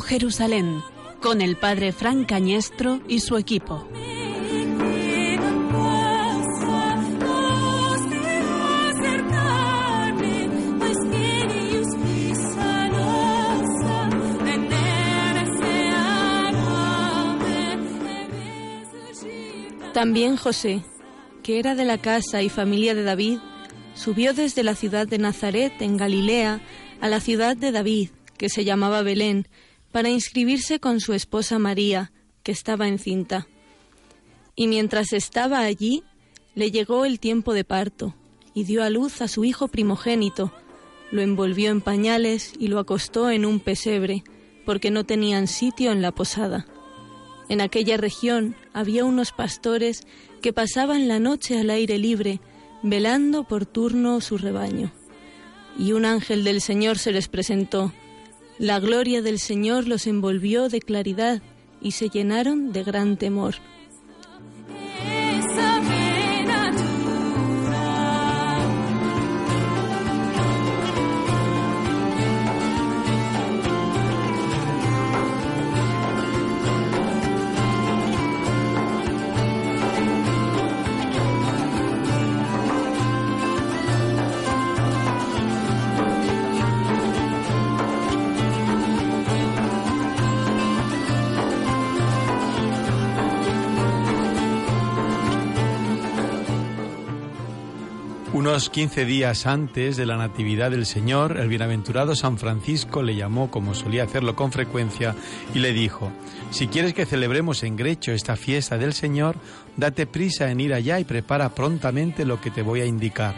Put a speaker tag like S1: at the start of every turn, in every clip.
S1: Jerusalén, con el padre Frank Cañestro y su equipo.
S2: También José, que era de la casa y familia de David, subió desde la ciudad de Nazaret en Galilea a la ciudad de David, que se llamaba Belén, para inscribirse con su esposa María, que estaba encinta. Y mientras estaba allí, le llegó el tiempo de parto, y dio a luz a su hijo primogénito, lo envolvió en pañales y lo acostó en un pesebre, porque no tenían sitio en la posada. En aquella región había unos pastores que pasaban la noche al aire libre, velando por turno su rebaño. Y un ángel del Señor se les presentó. La gloria del Señor los envolvió de claridad y se llenaron de gran temor.
S3: Unos 15 días antes de la Natividad del Señor, el bienaventurado San Francisco le llamó, como solía hacerlo con frecuencia, y le dijo, si quieres que celebremos en Grecho esta fiesta del Señor, date prisa en ir allá y prepara prontamente lo que te voy a indicar.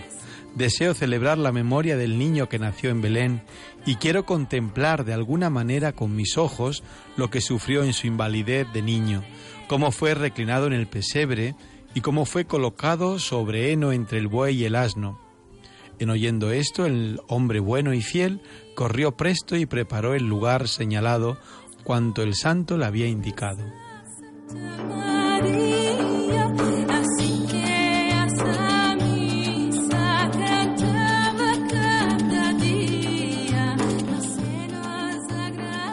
S3: Deseo celebrar la memoria del niño que nació en Belén y quiero contemplar de alguna manera con mis ojos lo que sufrió en su invalidez de niño, cómo fue reclinado en el pesebre, y cómo fue colocado sobre heno entre el buey y el asno. En oyendo esto, el hombre bueno y fiel corrió presto y preparó el lugar señalado cuanto el santo le había indicado.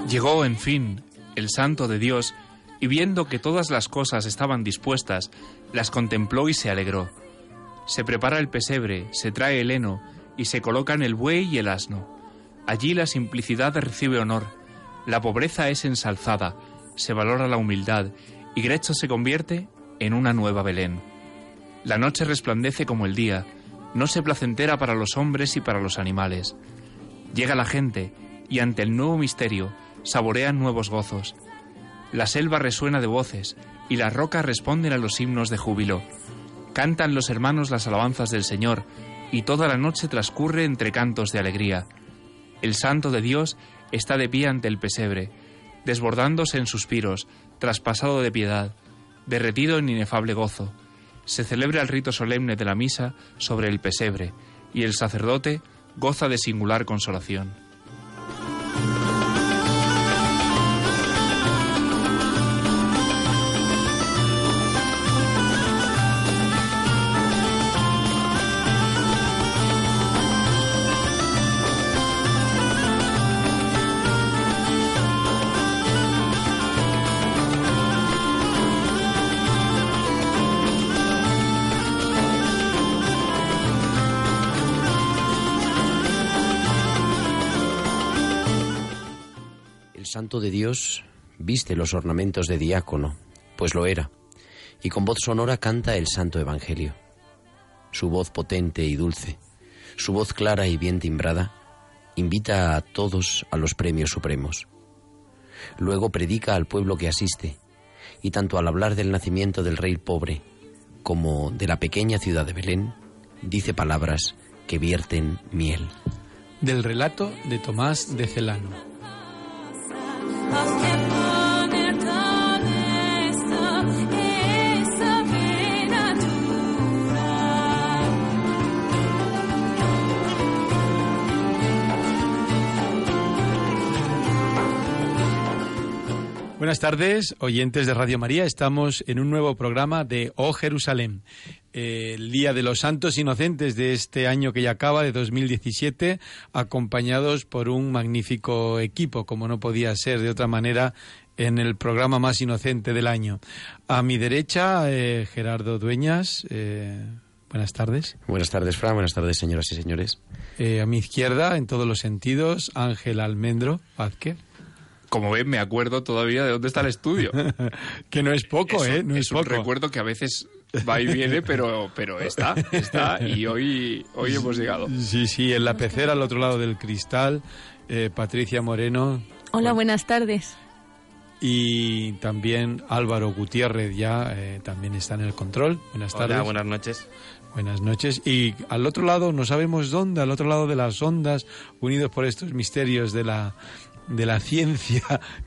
S4: Llegó, en fin, el santo de Dios, y viendo que todas las cosas estaban dispuestas, las contempló y se alegró. Se prepara el pesebre, se trae el heno, y se colocan el buey y el asno. Allí la simplicidad recibe honor, la pobreza es ensalzada, se valora la humildad, y Grecho se convierte en una nueva Belén. La noche resplandece como el día, no se placentera para los hombres y para los animales. Llega la gente, y ante el nuevo misterio, saborean nuevos gozos. La selva resuena de voces y las rocas responden a los himnos de júbilo. Cantan los hermanos las alabanzas del Señor y toda la noche transcurre entre cantos de alegría. El Santo de Dios está de pie ante el pesebre, desbordándose en suspiros, traspasado de piedad, derretido en inefable gozo. Se celebra el rito solemne de la misa sobre el pesebre y el sacerdote goza de singular consolación.
S5: De Dios viste los ornamentos de diácono, pues lo era, y con voz sonora canta el santo Evangelio. Su voz potente y dulce, su voz clara y bien timbrada, invita a todos a los premios supremos. Luego predica al pueblo que asiste, y tanto al hablar del nacimiento del rey pobre como de la pequeña ciudad de Belén, dice palabras que vierten miel.
S3: Del relato de Tomás de Celano. of Buenas tardes, oyentes de Radio María. Estamos en un nuevo programa de Oh Jerusalén, el Día de los Santos Inocentes de este año que ya acaba, de 2017, acompañados por un magnífico equipo, como no podía ser de otra manera, en el programa más inocente del año. A mi derecha, eh, Gerardo Dueñas. Eh, buenas tardes.
S5: Buenas tardes, Fran. Buenas tardes, señoras y señores.
S3: Eh, a mi izquierda, en todos los sentidos, Ángel Almendro Vázquez
S4: como ven, me acuerdo todavía de dónde está el estudio.
S3: que no es poco, ¿eh? No es, poco.
S4: Un recuerdo que a veces va y viene, pero, pero está, está, y hoy, hoy hemos llegado.
S3: Sí, sí, en la pecera al otro lado del cristal, eh, Patricia Moreno.
S2: Hola, buenas tardes.
S3: Y también Álvaro Gutiérrez ya eh, también está en el control. Buenas tardes.
S6: Hola, buenas noches.
S3: Buenas noches. Y al otro lado, no sabemos dónde, al otro lado de las ondas, unidos por estos misterios de la, de la ciencia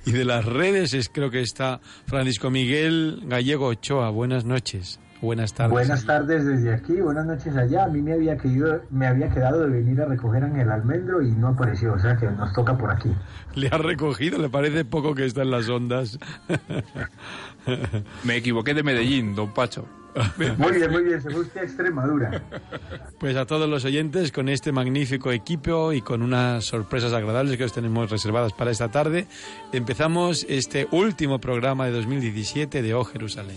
S3: y de las redes es creo que está Francisco Miguel Gallego Ochoa. Buenas noches. Buenas tardes.
S7: Buenas tardes desde aquí, buenas noches allá. A mí me había, querido, me había quedado de venir a recoger en el almendro y no apareció, o sea que nos toca por aquí.
S3: ¿Le ha recogido? ¿Le parece poco que está en las ondas?
S4: me equivoqué de Medellín, don Pacho.
S7: Muy bien, muy bien, se busca Extremadura.
S3: Pues a todos los oyentes, con este magnífico equipo y con unas sorpresas agradables que os tenemos reservadas para esta tarde, empezamos este último programa de 2017 de O Jerusalén.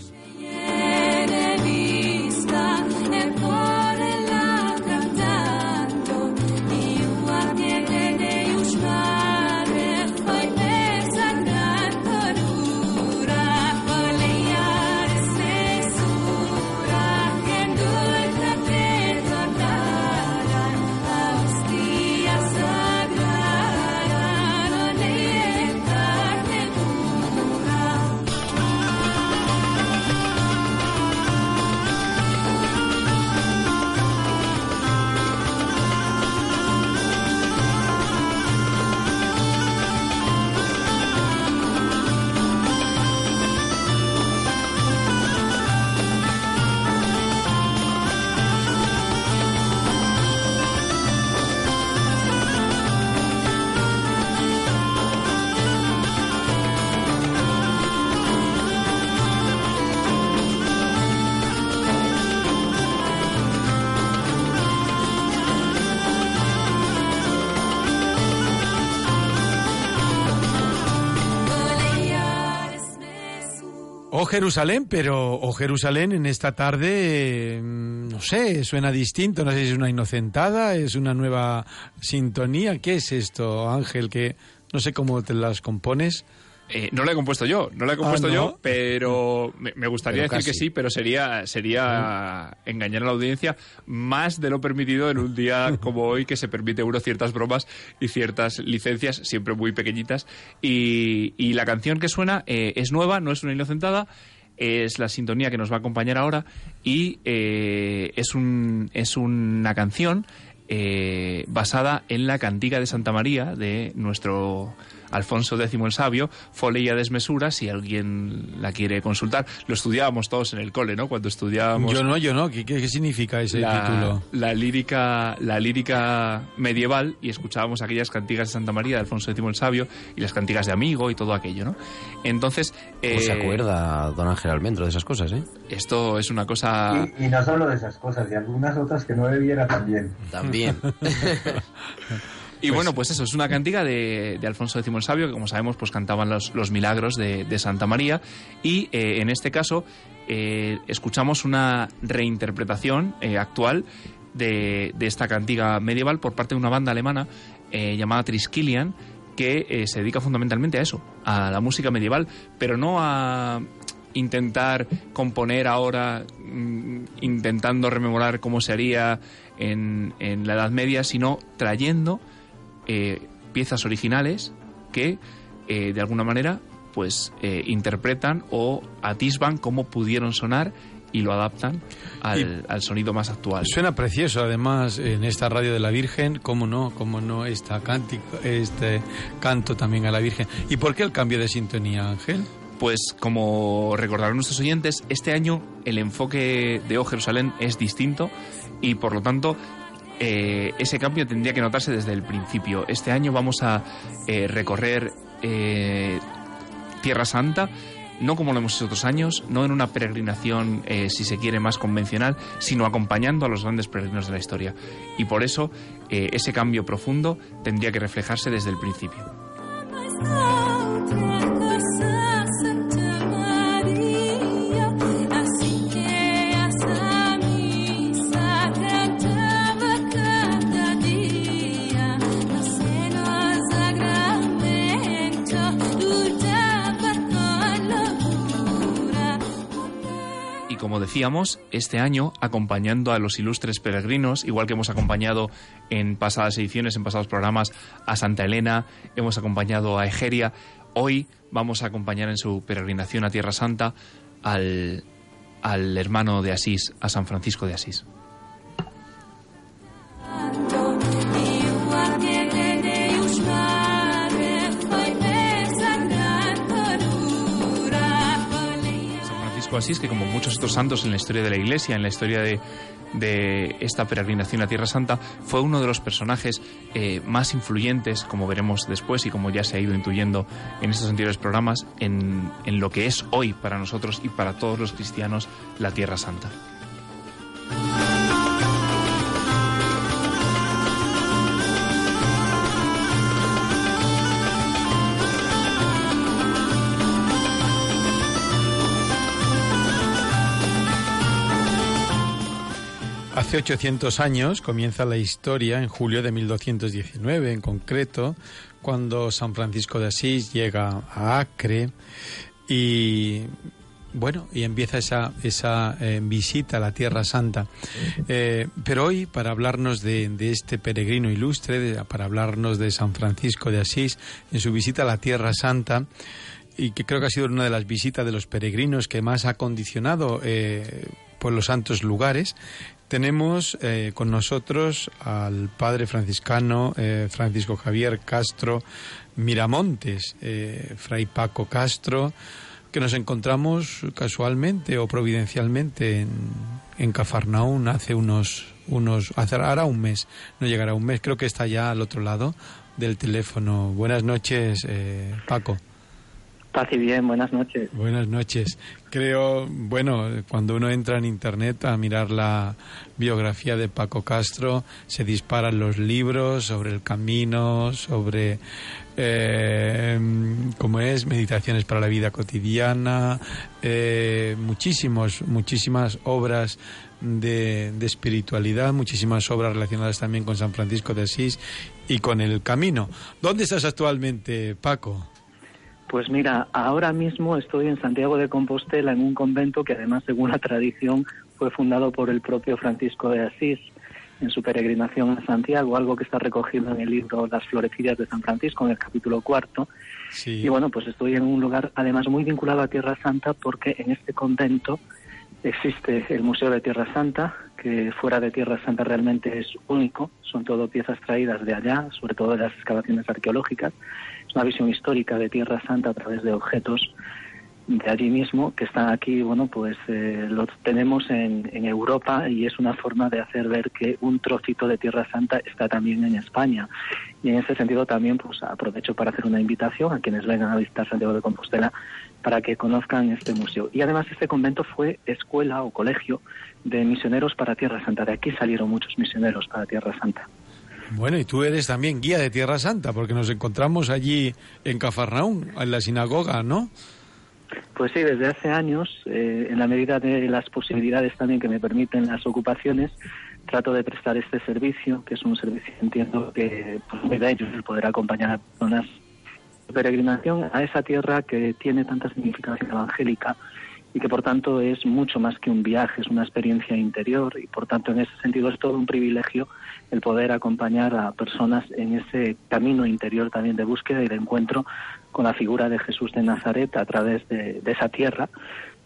S3: Jerusalén, pero o Jerusalén en esta tarde, mm, no sé, suena distinto, no sé si es una inocentada, es una nueva sintonía, ¿qué es esto, Ángel? Que no sé cómo te las compones.
S4: Eh, no la he compuesto yo, no la he ah, compuesto yo, pero me, gustaría decir que sí, pero sería, sería engañar a la audiencia más de lo permitido en un día como hoy que se permite uno ciertas bromas y ciertas licencias, siempre muy pequeñitas. Y, la canción que suena eh, es nueva, no es una inocentada, es la sintonía que nos va a acompañar ahora y eh, es, un, es una canción basada en la cantiga de Santa María de nuestro Alfonso X el Sabio, Foleia Desmesura, si alguien la quiere consultar. Lo estudiábamos todos en el cole, ¿no? Cuando estudiábamos...
S3: Yo no, yo no. ¿Qué, significa ese título?
S4: La lírica, la lírica medieval y escuchábamos aquellas cantigas de Santa María de Alfonso X el Sabio y las cantigas de Amigo y todo aquello, ¿no? Entonces...
S5: ¿Cómo se eh, acuerda don Ángel Almendro de esas cosas, eh?
S4: Esto es una cosa...
S7: Y, y no solo de esas cosas, de algunas otras que no debiera también.
S5: También.
S4: Y pues bueno, pues eso, es una cantiga de, Alfonso X el Sabio, que como sabemos, pues cantaban los, milagros de, Santa María. Y eh, en este caso, eh, escuchamos una reinterpretación eh, actual de, esta cantiga medieval por parte de una banda alemana llamada Triskelion, que se dedica fundamentalmente a eso, a la música medieval, pero no a intentar componer ahora, mm, intentando rememorar cómo se haría en, en la Edad Media, sino trayendo eh, piezas originales que eh, de alguna manera pues eh, interpretan o atisban cómo pudieron sonar y lo adaptan al, sonido más actual.
S3: Suena precioso, además, en esta radio de la Virgen, cómo no, cómo no, esta cántico, este canto también a la Virgen. ¿Y por qué el cambio de sintonía, Ángel?
S4: Pues como recordarán nuestros oyentes, este año el enfoque de O Jerusalén es distinto y por lo tanto eh, ese cambio tendría que notarse desde el principio. Este año vamos a eh, recorrer eh, Tierra Santa, no como lo hemos hecho otros años, no en una peregrinación, si se quiere, más convencional, sino acompañando a los grandes peregrinos de la historia. Y por eso ese cambio profundo tendría que reflejarse desde el principio. Como decíamos, este año acompañando a los ilustres peregrinos, igual que hemos acompañado en pasadas ediciones, en pasados programas, a Santa Elena, hemos acompañado a Egeria, hoy vamos a acompañar en su peregrinación a Tierra Santa al, al hermano de Asís, a San Francisco de Asís. Así es que como muchos otros santos en la historia de la Iglesia, en la historia de, esta peregrinación a Tierra Santa, fue uno de los personajes eh, más influyentes, como veremos después y como ya se ha ido intuyendo en estos anteriores programas, en lo que es hoy para nosotros y para todos los cristianos la Tierra Santa.
S3: Hace 800 años comienza la historia, en julio de 1219 en concreto, cuando San Francisco de Asís llega a Acre y bueno, y empieza esa, esa eh, visita a la Tierra Santa. Eh, pero hoy, para hablarnos de, este peregrino ilustre, para hablarnos de San Francisco de Asís, en su visita a la Tierra Santa, y que creo que ha sido una de las visitas de los peregrinos que más ha condicionado eh, por los santos lugares, tenemos eh, con nosotros al padre franciscano eh, Francisco Javier Castro Miramontes, eh, Fray Paco Castro, que nos encontramos casualmente o providencialmente en, en Cafarnaún hace unos, unos, hace, ahora un mes, no llegará un mes, creo que está ya al otro lado del teléfono. Buenas noches, Paco.
S6: Paz bien, buenas noches.
S3: Buenas noches. Creo, bueno, cuando uno entra en Internet a mirar la biografía de Paco Castro, se disparan los libros sobre el camino, sobre eh, cómo es, meditaciones para la vida cotidiana, eh, muchísimos, muchísimas obras de, de, espiritualidad, muchísimas obras relacionadas también con San Francisco de Asís y con el camino. ¿Dónde estás actualmente, Paco?
S6: Pues mira, ahora mismo estoy en Santiago de Compostela en un convento que además, según la tradición, fue fundado por el propio Francisco de Asís en su peregrinación a Santiago, algo que está recogido en el libro Las Florecillas de San Francisco, en el capítulo cuarto. Y bueno, pues estoy en un lugar además muy vinculado a Tierra Santa porque en este convento existe el Museo de Tierra Santa, que fuera de Tierra Santa realmente es único, son todo piezas traídas de allá, sobre todo de las excavaciones arqueológicas, una visión histórica de Tierra Santa a través de objetos de allí mismo que están aquí, bueno, pues eh, los tenemos en, en, Europa y es una forma de hacer ver que un trocito de Tierra Santa está también en España. Y en ese sentido también pues aprovecho para hacer una invitación a quienes vengan a visitar Santiago de Compostela para que conozcan este museo. Y además este convento fue escuela o colegio de misioneros para Tierra Santa. De aquí salieron muchos misioneros para Tierra Santa.
S3: Bueno, y tú eres también guía de Tierra Santa, porque nos encontramos allí en Cafarnaún, en la sinagoga, ¿no?
S6: Pues sí, desde hace años, eh, en la medida de las posibilidades también que me permiten las ocupaciones, trato de prestar este servicio, que es un servicio, entiendo, que pues, muy bello el poder acompañar a personas de peregrinación a esa tierra que tiene tanta significación evangélica y que por tanto es mucho más que un viaje, es una experiencia interior y por tanto en ese sentido es todo un privilegio el poder acompañar a personas en ese camino interior también de búsqueda y de encuentro con la figura de Jesús de Nazaret a través de, esa tierra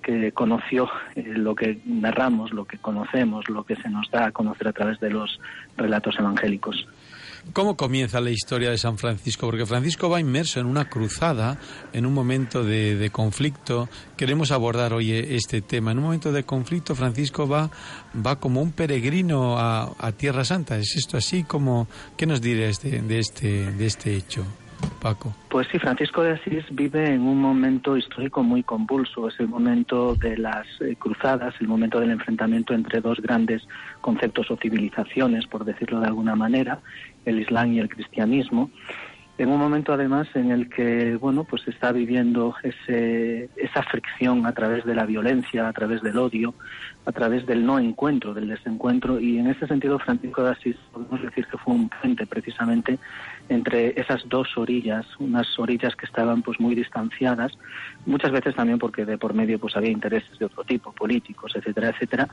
S6: que conoció eh, lo que narramos, lo que conocemos, lo que se nos da a conocer a través de los relatos evangélicos.
S3: ¿Cómo comienza la historia de San Francisco? Porque Francisco va inmerso en una cruzada, en un momento de, conflicto. Queremos abordar hoy este tema. En un momento de conflicto, Francisco va, va como un peregrino a, Tierra Santa. ¿Es esto así? como ¿Qué nos dirías de, este, de este hecho? Paco.
S6: Pues sí, Francisco de Asís vive en un momento histórico muy convulso. Es el momento de las eh, cruzadas, el momento del enfrentamiento entre dos grandes conceptos o civilizaciones, por decirlo de alguna manera, el Islam y el cristianismo en un momento además en el que bueno pues está viviendo esa fricción a través de la violencia a través del odio a través del no encuentro del desencuentro y en ese sentido Francisco de Asís podemos decir que fue un puente precisamente entre esas dos orillas unas orillas que estaban pues muy distanciadas muchas veces también porque de por medio pues había intereses de otro tipo políticos etcétera etcétera.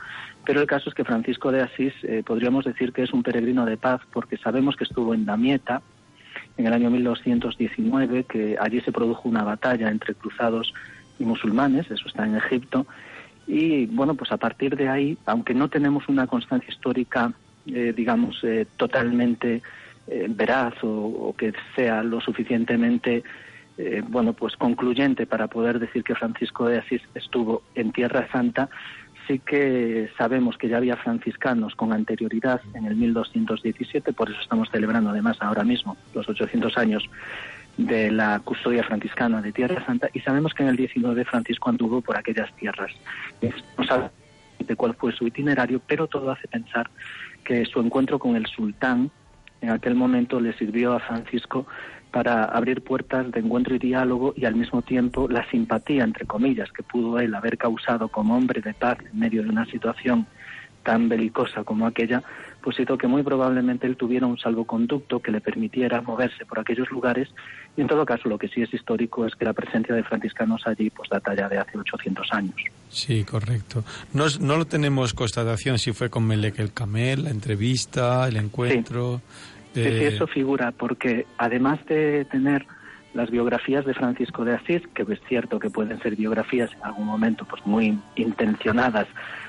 S6: Pero el caso es que Francisco de Asís eh, podríamos decir que es un peregrino de paz porque sabemos que estuvo en Damieta en el año 1219, que allí se produjo una batalla entre cruzados y musulmanes, eso está en Egipto, y bueno, pues a partir de ahí, aunque no tenemos una constancia histórica, eh, digamos, eh, totalmente eh, veraz o, que sea lo suficientemente, bueno, pues concluyente para poder decir que Francisco de Asís estuvo en Tierra Santa, sí que sabemos que ya había franciscanos con anterioridad en el 1217, por eso estamos celebrando además ahora mismo los 800 años de la custodia franciscana de Tierra Santa y sabemos que en el 19 Francisco anduvo por aquellas tierras. No sabemos de cuál fue su itinerario, pero todo hace pensar que su encuentro con el sultán en aquel momento le sirvió a Francisco para abrir puertas de encuentro y diálogo y al mismo tiempo la simpatía, entre comillas, que pudo él haber causado como hombre de paz en medio de una situación tan belicosa como aquella, hizo que muy probablemente él tuviera un salvoconducto que le permitiera moverse por aquellos lugares y en todo caso lo que sí es histórico es que la presencia de franciscanos allí pues data ya de hace 800 años.
S3: Sí, correcto. No, no lo tenemos constatación si fue con Melek el Camel, la entrevista, el encuentro.
S6: Sí. Sí, sí, eso figura, porque además de tener las biografías de Francisco de Asís, que es cierto que pueden ser biografías en algún momento pues muy intencionadas,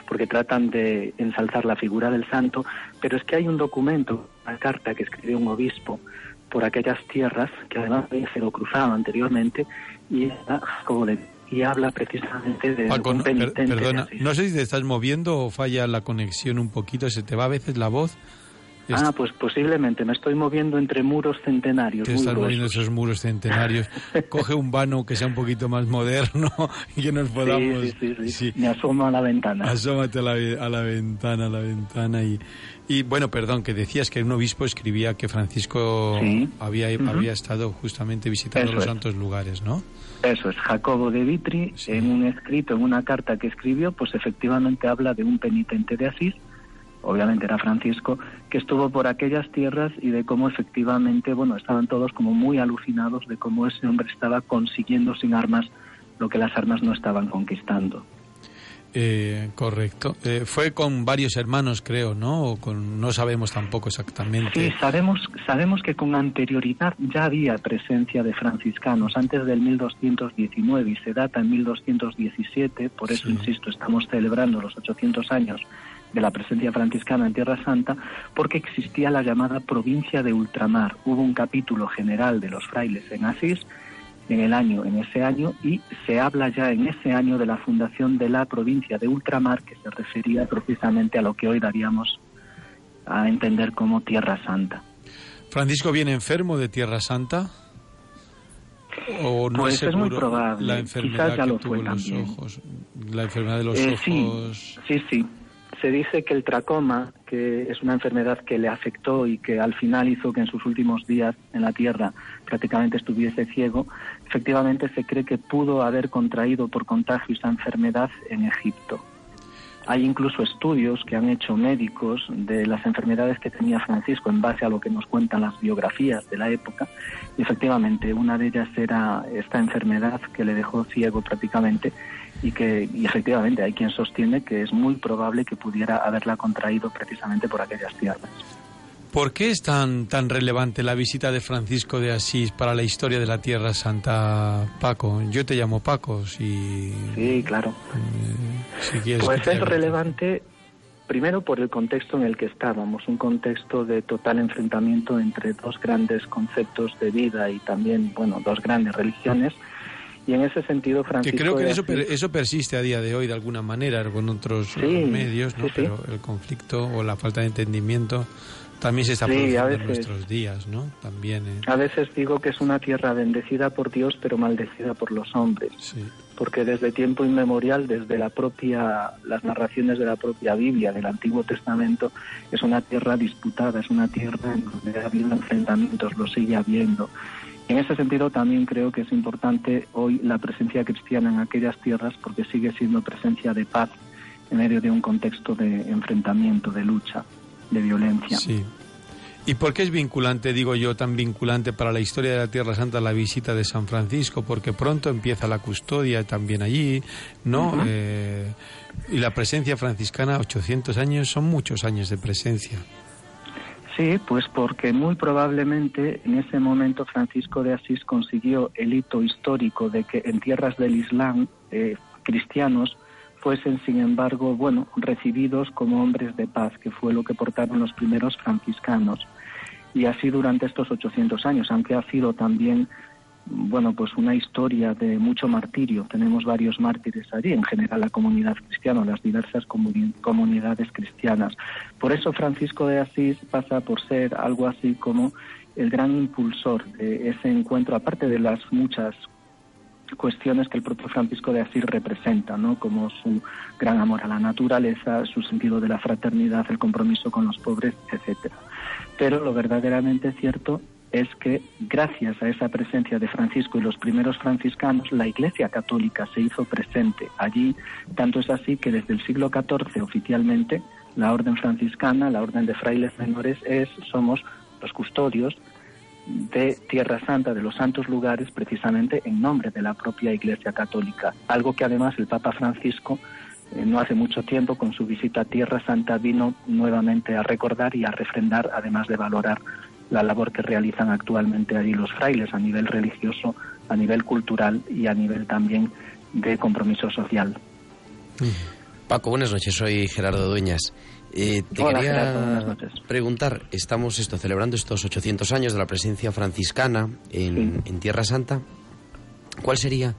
S6: porque tratan de ensalzar la figura del santo, pero es que hay un documento, una carta que escribió un obispo por aquellas tierras, que además había sido cruzado anteriormente, y, y habla precisamente de
S3: Paco, per, perdona, no sé si te estás moviendo o falla la conexión un poquito, se te va a veces la voz.
S6: Ah, pues posiblemente. Me estoy moviendo entre muros centenarios.
S3: Te estás moviendo esos muros centenarios. Coge un vano que sea un poquito más moderno y que nos podamos...
S6: Sí, sí, sí, sí. Me asomo a la ventana.
S3: Asómate a la, a la ventana, a la ventana y... Y bueno, perdón, que decías que un obispo escribía que Francisco
S6: Sí.
S3: había, había estado justamente visitando
S6: Eso
S3: los
S6: es.
S3: santos lugares, ¿no?
S6: Eso es, Jacobo de Vitri,
S3: Sí.
S6: en un escrito, en una carta que escribió, pues efectivamente habla de un penitente de Asís, obviamente era Francisco, que estuvo por aquellas tierras y de cómo efectivamente, bueno, estaban todos como muy alucinados de cómo ese hombre estaba consiguiendo sin armas lo que las armas no estaban conquistando.
S3: Eh, correcto. Eh, fue con varios hermanos, creo, ¿no? O con, no sabemos tampoco exactamente.
S6: Sí, sabemos, sabemos que con anterioridad ya había presencia de franciscanos antes del 1219 y se data en 1217, por eso,
S3: Sí.
S6: insisto, estamos celebrando los 800 años de la presencia franciscana en Tierra Santa, porque existía la llamada provincia de ultramar. Hubo un capítulo general de los frailes en Asís en el año, en ese año, y se habla ya en ese año de la fundación de la provincia de ultramar, que se refería precisamente a lo que hoy daríamos a entender como Tierra Santa.
S3: ¿Francisco viene enfermo de Tierra Santa? ¿O no
S6: Pues
S3: es
S6: es muy probable.
S3: la
S6: Quizás ya
S3: que
S6: lo
S3: tuvo
S6: fue
S3: los
S6: también.
S3: ojos? La enfermedad de los
S6: Eh, sí,
S3: ojos.
S6: sí, sí. Se dice que el tracoma, que es una enfermedad que le afectó y que al final hizo que en sus últimos días en la Tierra prácticamente estuviese ciego, efectivamente se cree que pudo haber contraído por contagio esa enfermedad en Egipto. Hay incluso estudios que han hecho médicos de las enfermedades que tenía Francisco en base a lo que nos cuentan las biografías de la época. Y efectivamente, una de ellas era esta enfermedad que le dejó ciego prácticamente y que y efectivamente hay quien sostiene que es muy probable que pudiera haberla contraído precisamente por aquellas tierras.
S3: ¿Por qué es tan, tan relevante la visita de Francisco de Asís para la historia de la Tierra Santa, Paco? Yo te llamo Paco, si,
S6: Sí, claro.
S3: eh, si quieres.
S6: Pues
S3: que
S6: es relevante primero por el contexto en el que estábamos, un contexto de total enfrentamiento entre dos grandes conceptos de vida y también, bueno, dos grandes religiones. Y en ese sentido,
S3: Que
S6: Francisco
S3: creo que eso,
S6: Asís-
S3: eso persiste a día de hoy de alguna manera con otros
S6: Sí,
S3: medios, ¿no?
S6: sí, sí.
S3: Pero el conflicto o la falta de entendimiento También se está produciendo en nuestros días, ¿no? También.
S6: Eh. A veces digo que es una tierra bendecida por Dios, pero maldecida por los hombres. Porque desde tiempo inmemorial, desde la propia, las narraciones de la propia Biblia, del Antiguo Testamento, es una tierra disputada, es una tierra en donde ha habido enfrentamientos, lo sigue habiendo. En ese sentido, también creo que es importante hoy la presencia cristiana en aquellas tierras, porque sigue siendo presencia de paz en medio de un contexto de enfrentamiento, de lucha de violencia.
S3: Sí. ¿Y por qué es vinculante, digo yo, tan vinculante para la historia de la Tierra Santa la visita de San Francisco? Porque pronto empieza la custodia también allí, ¿no? Eh, y la presencia franciscana, 800 años, son muchos años de presencia.
S6: Sí, pues porque muy probablemente en ese momento Francisco de Asís consiguió el hito histórico de que en tierras del Islam eh, cristianos fuesen, sin embargo, bueno, recibidos como hombres de paz, que fue lo que portaron los primeros franciscanos. Y así durante estos 800 años, aunque ha sido también, bueno, pues una historia de mucho martirio. Tenemos varios mártires allí, en general la comunidad cristiana, las diversas comunidades cristianas. Por eso Francisco de Asís pasa por ser algo así como el gran impulsor de ese encuentro, aparte de las muchas cuestiones que el propio Francisco de Asís representa, ¿no? como su gran amor a la naturaleza, su sentido de la fraternidad, el compromiso con los pobres, etcétera. Pero lo verdaderamente cierto es que gracias a esa presencia de Francisco y los primeros franciscanos, la Iglesia Católica se hizo presente allí, tanto es así que desde el siglo XIV oficialmente la Orden franciscana, la Orden de Frailes Menores, es, somos los custodios de Tierra Santa, de los santos lugares, precisamente en nombre de la propia Iglesia Católica. Algo que además el Papa Francisco eh, no hace mucho tiempo con su visita a Tierra Santa vino nuevamente a recordar y a refrendar, además de valorar la labor que realizan actualmente allí los frailes a nivel religioso, a nivel cultural y a nivel también de compromiso social.
S5: Paco, buenas noches. Soy Gerardo Dueñas. Eh, te quería preguntar, estamos esto, celebrando estos 800 años de la presencia franciscana en, en, Tierra Santa. ¿Cuál sería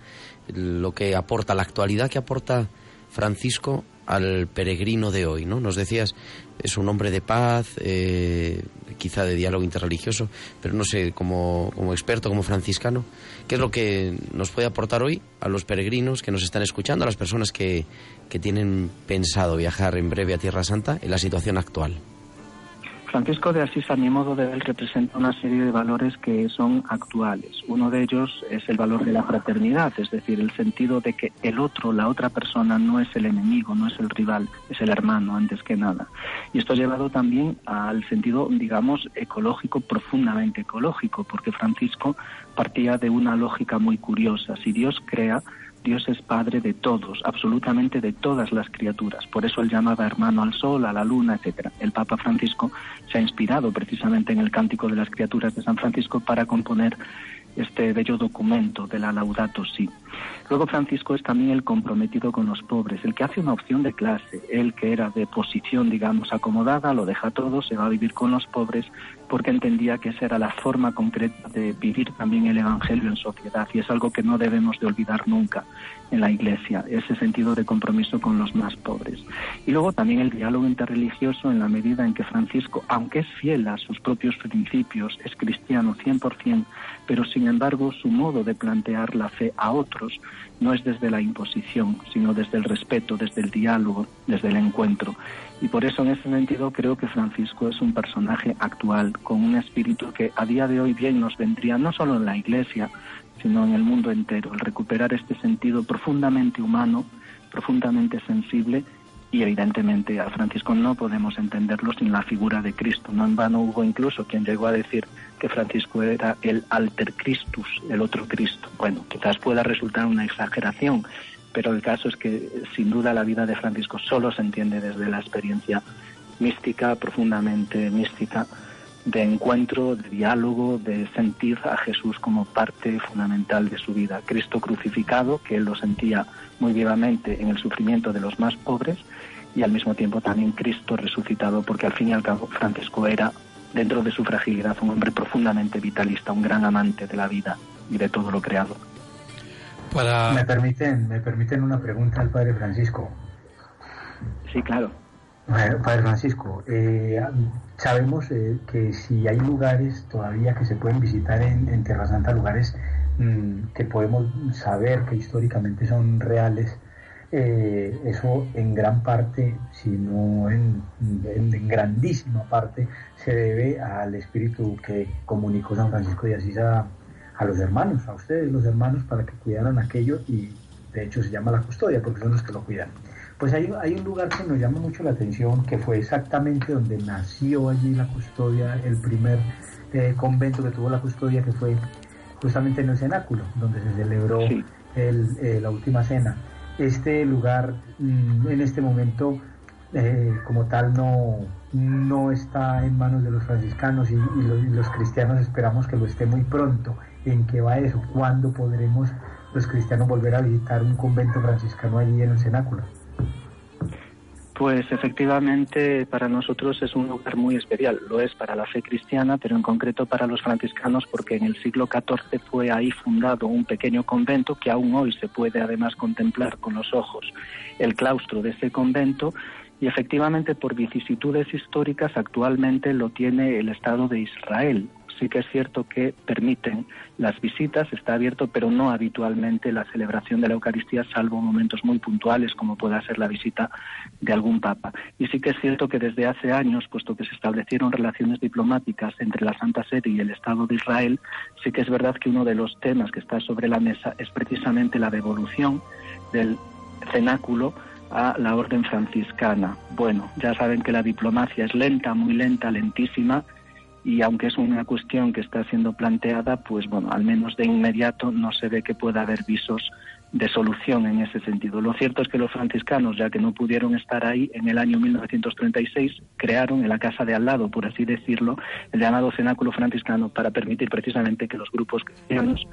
S5: lo que aporta, la actualidad que aporta Francisco al peregrino de hoy? ¿no? Nos decías, es un hombre de paz, eh, quizá de diálogo interreligioso, pero no sé, como, como experto, como franciscano, ¿qué es lo que nos puede aportar hoy a los peregrinos que nos están escuchando, a las personas que, que tienen pensado viajar en breve a Tierra Santa en la situación actual?
S6: Francisco de Asís, a mi modo de ver, representa una serie de valores que son actuales. Uno de ellos es el valor de la fraternidad, es decir, el sentido de que el otro, la otra persona, no es el enemigo, no es el rival, es el hermano antes que nada. Y esto ha llevado también al sentido, digamos, ecológico, profundamente ecológico, porque Francisco partía de una lógica muy curiosa. Si Dios crea, Dios es Padre de todos, absolutamente de todas las criaturas. Por eso él llamaba hermano al sol, a la luna, etcétera. El Papa Francisco se ha inspirado precisamente en el Cántico de las Criaturas de San Francisco para componer este bello documento de la Laudato Si. Luego Francisco es también el comprometido con los pobres, el que hace una opción de clase, el que era de posición, digamos, acomodada, lo deja todo, se va a vivir con los pobres, porque entendía que esa era la forma concreta de vivir también el Evangelio en sociedad, y es algo que no debemos de olvidar nunca en la Iglesia, ese sentido de compromiso con los más pobres. Y luego también el diálogo interreligioso en la medida en que Francisco, aunque es fiel a sus propios principios, es cristiano 100%, pero sin embargo su modo de plantear la fe a otros no es desde la imposición, sino desde el respeto, desde el diálogo, desde el encuentro. Y por eso en ese sentido creo que Francisco es un personaje actual, con un espíritu que a día de hoy bien nos vendría no solo en la Iglesia, sino en el mundo entero, el recuperar este sentido profundamente humano, profundamente sensible y evidentemente a Francisco no podemos entenderlo sin la figura de Cristo. No en vano hubo incluso quien llegó a decir que Francisco era el alter Christus, el otro Cristo. Bueno, quizás pueda resultar una exageración, pero el caso es que sin duda la vida de Francisco solo se entiende desde la experiencia mística, profundamente mística, de encuentro, de diálogo, de sentir a Jesús como parte fundamental de su vida. Cristo crucificado, que él lo sentía muy vivamente en el sufrimiento de los más pobres, y al mismo tiempo también Cristo resucitado, porque al fin y al cabo Francisco era, dentro de su fragilidad, un hombre profundamente vitalista, un gran amante de la vida y de todo lo creado.
S7: Me permiten, me permiten una pregunta al padre Francisco.
S6: Sí, claro.
S7: Padre Francisco, eh, sabemos eh, que si hay lugares todavía que se pueden visitar en, Tierra Santa, lugares mm, que podemos saber que históricamente son reales, eh, eso en gran parte, si no en, grandísima parte, se debe al espíritu que comunicó San Francisco de Asís a, a los hermanos, a ustedes los hermanos, para que cuidaran aquello y de hecho se llama la custodia porque son los que lo cuidan. Pues hay, hay un lugar que nos llama mucho la atención, que fue exactamente donde nació allí la custodia, el primer eh, convento que tuvo la custodia, que fue justamente en el cenáculo, donde se celebró eh, la última cena. Este lugar mm, en este momento eh, como tal no, no está en manos de los franciscanos y, los, y, los, cristianos esperamos que lo esté muy pronto. ¿En qué va eso? ¿Cuándo podremos los cristianos volver a visitar un convento franciscano allí en el cenáculo?
S6: Pues efectivamente para nosotros es un lugar muy especial, lo es para la fe cristiana, pero en concreto para los franciscanos porque en el siglo XIV fue ahí fundado un pequeño convento que aún hoy se puede además contemplar con los ojos el claustro de ese convento. Y efectivamente por vicisitudes históricas actualmente lo tiene el Estado de Israel, sí que es cierto que permiten las visitas, está abierto, pero no habitualmente la celebración de la Eucaristía, salvo momentos muy puntuales, como pueda ser la visita de algún papa. Y sí que es cierto que desde hace años, puesto que se establecieron relaciones diplomáticas entre la Santa Sede y el Estado de Israel, sí que es verdad que uno de los temas que está sobre la mesa es precisamente la devolución del cenáculo a la orden franciscana. Bueno, ya saben que la diplomacia es lenta, muy lenta, lentísima, y aunque es una cuestión que está siendo planteada, pues bueno, al menos de inmediato no se ve que pueda haber visos de solución en ese sentido. Lo cierto es que los franciscanos, ya que no pudieron estar ahí, en el año 1936 crearon en la casa de al lado, por así decirlo, el llamado cenáculo franciscano para permitir precisamente que los grupos cristianos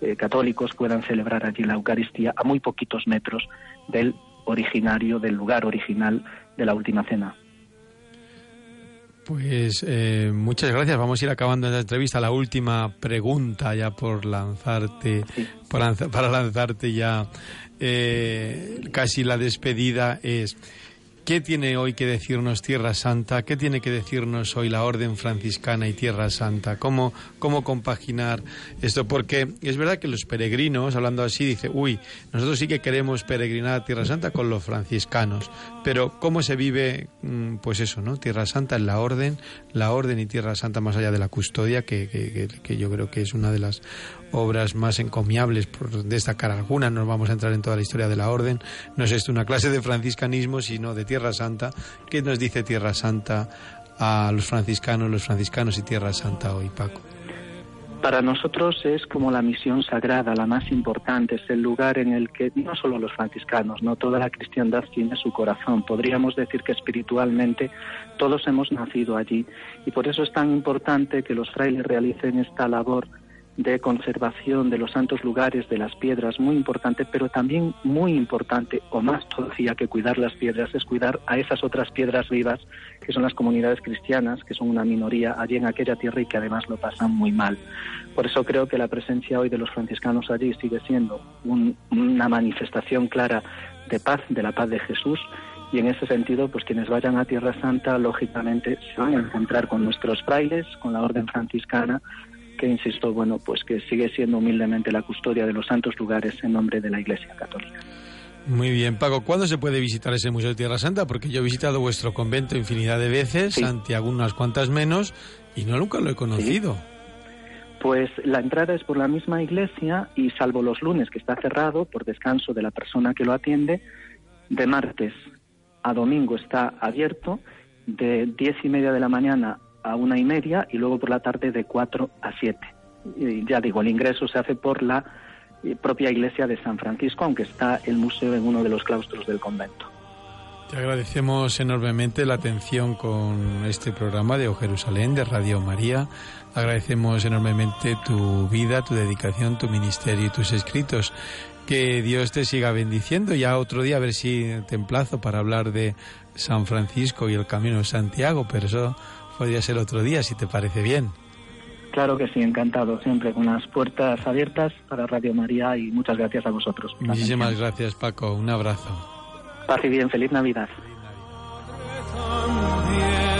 S6: eh, católicos puedan celebrar allí la Eucaristía a muy poquitos metros del originario, del lugar original de la última cena.
S3: Pues eh, muchas gracias. Vamos a ir acabando esta entrevista. La última pregunta ya por lanzarte, para lanzarte ya eh, casi la despedida es ¿Qué tiene hoy que decirnos Tierra Santa? ¿Qué tiene que decirnos hoy la Orden Franciscana y Tierra Santa? ¿Cómo, cómo compaginar esto? Porque es verdad que los peregrinos, hablando así, dice, uy, nosotros sí que queremos peregrinar a Tierra Santa con los franciscanos, pero ¿cómo se vive, mm, pues eso, ¿no? Tierra Santa en la Orden, la Orden y Tierra Santa más allá de la custodia, que, que, que yo creo que es una de las obras más encomiables, por destacar algunas, no vamos a entrar en toda la historia de la orden, no es esto una clase de franciscanismo, sino de Tierra Santa. ¿Qué nos dice Tierra Santa a los franciscanos, los franciscanos y Tierra Santa hoy, Paco?
S6: Para nosotros es como la misión sagrada, la más importante, es el lugar en el que no solo los franciscanos, no toda la cristiandad tiene su corazón. Podríamos decir que espiritualmente todos hemos nacido allí y por eso es tan importante que los frailes realicen esta labor de conservación de los santos lugares, de las piedras, muy importante, pero también muy importante, o más todavía que cuidar las piedras, es cuidar a esas otras piedras vivas, que son las comunidades cristianas, que son una minoría allí en aquella tierra y que además lo pasan muy mal. Por eso creo que la presencia hoy de los franciscanos allí sigue siendo una manifestación clara de paz, de la paz de Jesús, y en ese sentido, pues quienes vayan a Tierra Santa, lógicamente, se van a encontrar con nuestros frailes, con la orden franciscana, que insisto, bueno, pues que sigue siendo humildemente la custodia de los santos lugares en nombre de la Iglesia Católica.
S3: Muy bien, Paco, ¿cuándo se puede visitar ese Museo de Tierra Santa? Porque yo he visitado vuestro convento infinidad de veces, Santiago unas cuantas menos, y no nunca lo he conocido.
S6: Pues la entrada es por la misma iglesia y salvo los lunes que está cerrado por descanso de la persona que lo atiende, de martes a domingo está abierto, de diez y media de la mañana a una y media y luego por la tarde de cuatro a siete. Y ya digo, el ingreso se hace por la eh, propia iglesia de San Francisco, aunque está el museo en uno de los claustros del convento.
S3: Te agradecemos enormemente la atención con este programa de O Jerusalén, de Radio María. Agradecemos enormemente tu vida, tu dedicación, tu ministerio y tus escritos. Que Dios te siga bendiciendo. Ya otro día a ver si te emplazo para hablar de San Francisco y el Camino de Santiago, pero eso podría ser otro día, si te parece bien.
S6: Claro que sí, encantado, siempre con las puertas abiertas para Radio María y muchas gracias a vosotros.
S3: Muchísimas gracias, Paco. Un abrazo.
S6: Paz y bien, feliz Navidad. Feliz Navidad.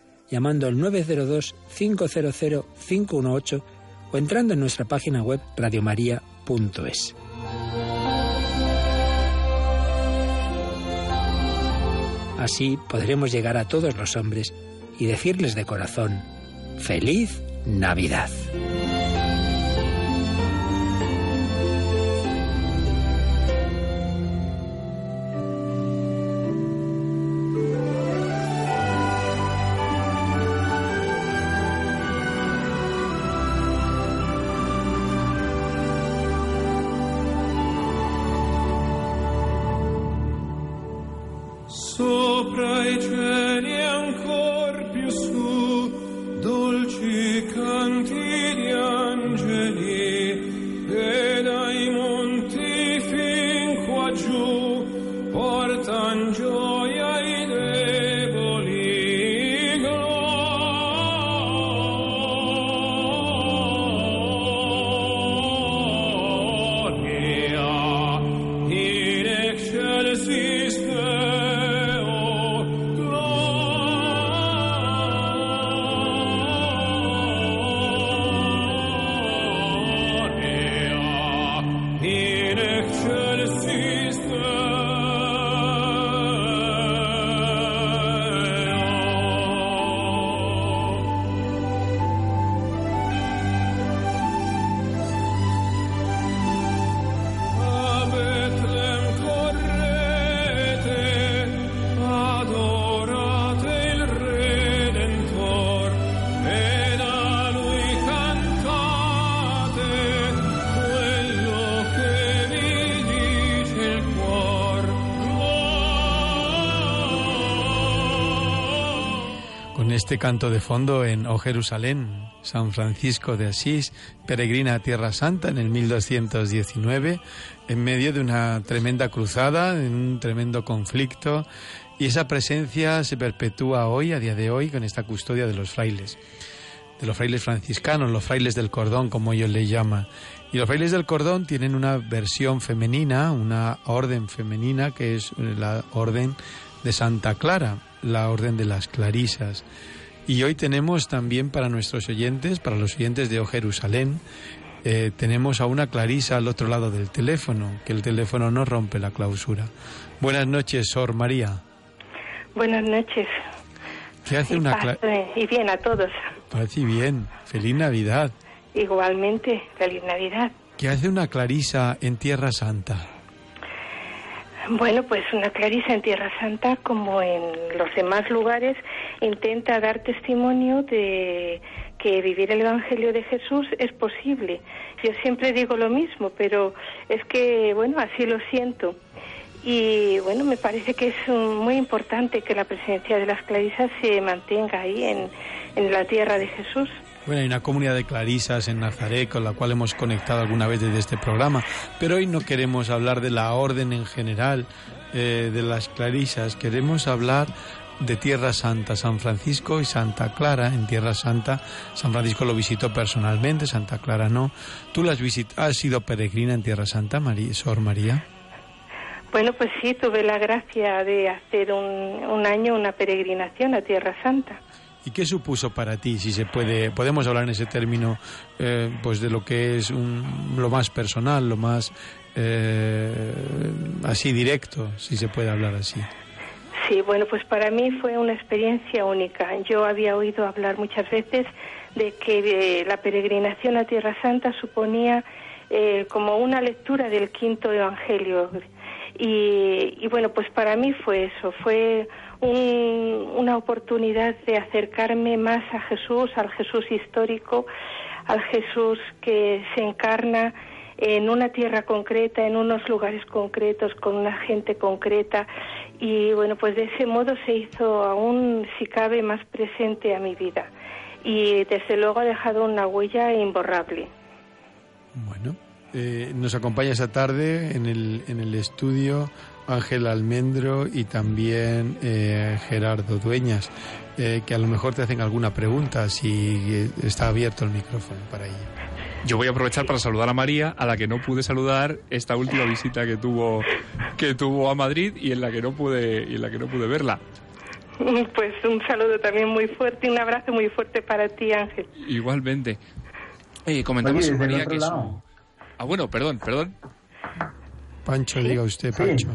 S8: llamando al 902-500-518 o entrando en nuestra página web radiomaria.es. Así podremos llegar a todos los hombres y decirles de corazón, feliz Navidad.
S3: Este canto de fondo en O Jerusalén, San Francisco de Asís, peregrina a Tierra Santa en el 1219, en medio de una tremenda cruzada, en un tremendo conflicto, y esa presencia se perpetúa hoy, a día de hoy, con esta custodia de los frailes, de los frailes franciscanos, los frailes del cordón, como ellos le llaman. Y los frailes del cordón tienen una versión femenina, una orden femenina, que es la orden de Santa Clara, la orden de las clarisas. Y hoy tenemos también para nuestros oyentes, para los oyentes de O Jerusalén, eh, tenemos a una Clarisa al otro lado del teléfono, que el teléfono no rompe la clausura. Buenas noches, Sor María.
S9: Buenas noches.
S3: ¿Qué hace una Clarisa?
S9: Y bien a todos.
S3: Paz y bien. Feliz Navidad.
S9: Igualmente, feliz Navidad.
S3: ¿Qué hace una Clarisa en Tierra Santa?
S9: Bueno, pues una Clarisa en Tierra Santa, como en los demás lugares, intenta dar testimonio de que vivir el Evangelio de Jesús es posible. Yo siempre digo lo mismo, pero es que, bueno, así lo siento. Y bueno, me parece que es muy importante que la presencia de las clarisas se mantenga ahí en, en la tierra de Jesús.
S3: Bueno, hay una comunidad de clarisas en Nazaret con la cual hemos conectado alguna vez desde este programa, pero hoy no queremos hablar de la orden en general eh, de las clarisas, queremos hablar de Tierra Santa, San Francisco y Santa Clara en Tierra Santa. San Francisco lo visitó personalmente, Santa Clara no. ¿Tú las has sido peregrina en Tierra Santa, María, Sor María?
S9: Bueno, pues sí, tuve la gracia de hacer un, un año una peregrinación a Tierra Santa.
S3: ¿Y qué supuso para ti, si se puede, podemos hablar en ese término, eh, pues de lo que es un, lo más personal, lo más eh, así directo, si se puede hablar así?
S9: Sí, bueno, pues para mí fue una experiencia única. Yo había oído hablar muchas veces de que la peregrinación a Tierra Santa suponía eh, como una lectura del quinto Evangelio. Y, bueno, pues para mí fue eso, fue una oportunidad de acercarme más a Jesús, al Jesús histórico, al Jesús que se encarna en una tierra concreta, en unos lugares concretos, con una gente concreta. Y bueno, pues de ese modo se hizo aún, si cabe, más presente a mi vida. Y desde luego ha dejado una huella imborrable.
S3: Bueno, eh, nos acompaña esta tarde en el, en el estudio Ángel Almendro y también eh, Gerardo Dueñas, eh, que a lo mejor te hacen alguna pregunta si está abierto el micrófono para ello.
S4: Yo voy a aprovechar para saludar a María, a la que no pude saludar esta última visita que tuvo que tuvo a Madrid y en la que no pude y en la que no pude verla.
S9: Pues un saludo también muy fuerte, un abrazo muy fuerte para ti, Ángel.
S4: Igualmente. Eh, comentamos María que Ah, bueno, perdón, perdón.
S3: Pancho, diga usted, Pancho.